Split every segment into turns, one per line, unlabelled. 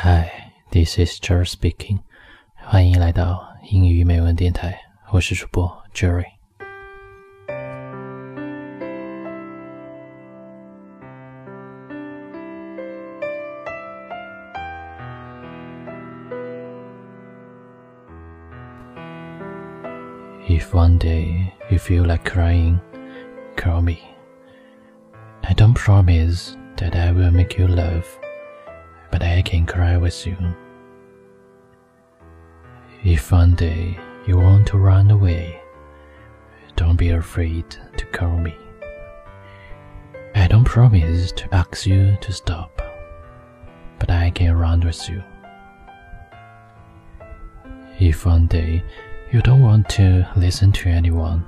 Hi, this is Jerry speaking. 欢迎来到英语美文电台，我是主播 Jerry。If one day you feel like crying, call me. I don't promise that I will make you laugh, but I can cry with you. If one day you want to run away, don't be afraid to call me. I don't promise to ask you to stop, but I can run with you. If one day you don't want to listen to anyone,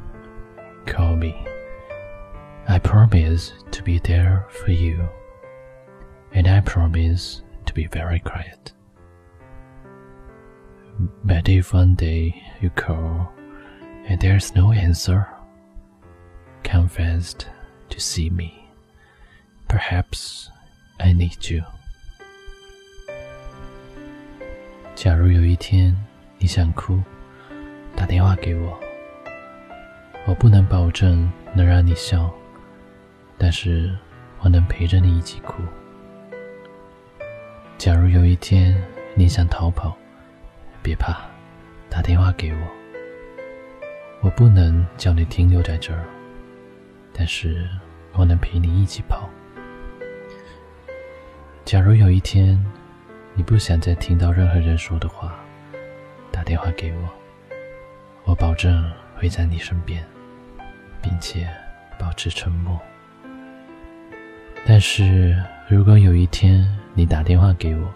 call me. I promise to be there for you, and I promise to be very quiet. But if one day you call and there's no answer, come fast to see me. Perhaps I need you. 假如有一天你想哭，打电话给我。我不能保证能让你笑，但是我能陪着你一起哭。 假如有一天你想逃跑，别怕，打电话给我。我不能叫你停留在这儿，但是我能陪你一起跑。假如有一天你不想再听到任何人说的话，打电话给我，我保证会在你身边，并且保持沉默。但是如果有一天你打电话给我，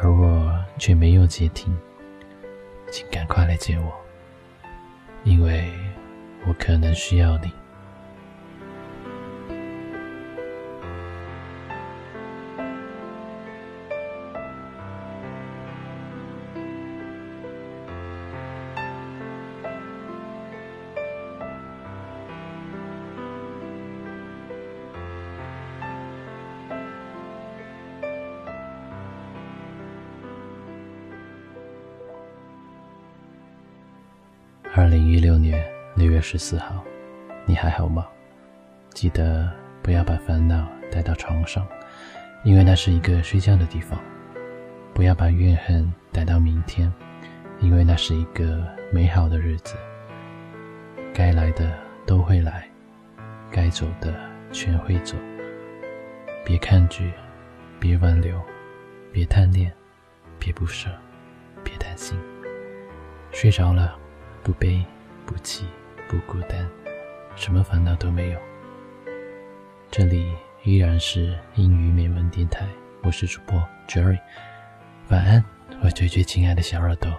而我却没有接听，请赶快来接我，因为我可能需要你。二零一六年六月十四号，你还好吗？记得不要把烦恼带到床上，因为那是一个睡觉的地方；不要把怨恨带到明天，因为那是一个美好的日子。该来的都会来，该走的全会走。别抗拒，别挽留，别贪恋，别不舍，别担心。睡着了。不悲不气不孤单，什么烦恼都没有。这里依然是英语美文电台，我是主播 Jerry。晚安，我最最亲爱的小耳朵，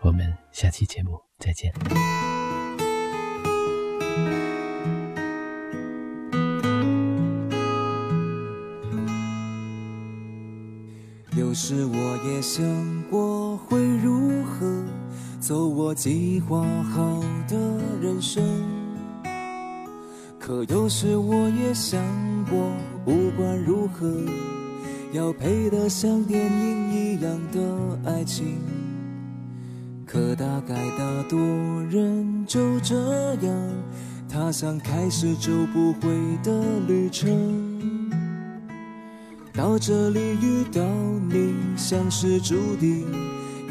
我们下期节目再见。
有时我也想过会如何。走我计划好的人生，可有时我也想过，不管如何，要配得像电影一样的爱情。可大概大多人就这样踏上开始走不回的旅程，到这里遇到你，像是注定。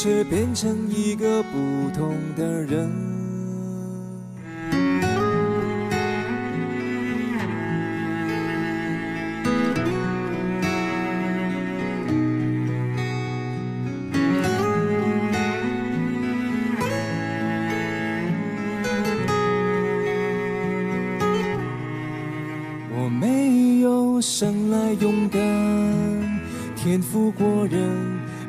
却变成一个不同的人。我没有生来勇敢，天赋过人，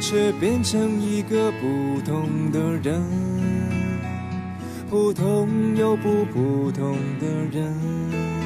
却变成一个不同的人，普通又不普通的人。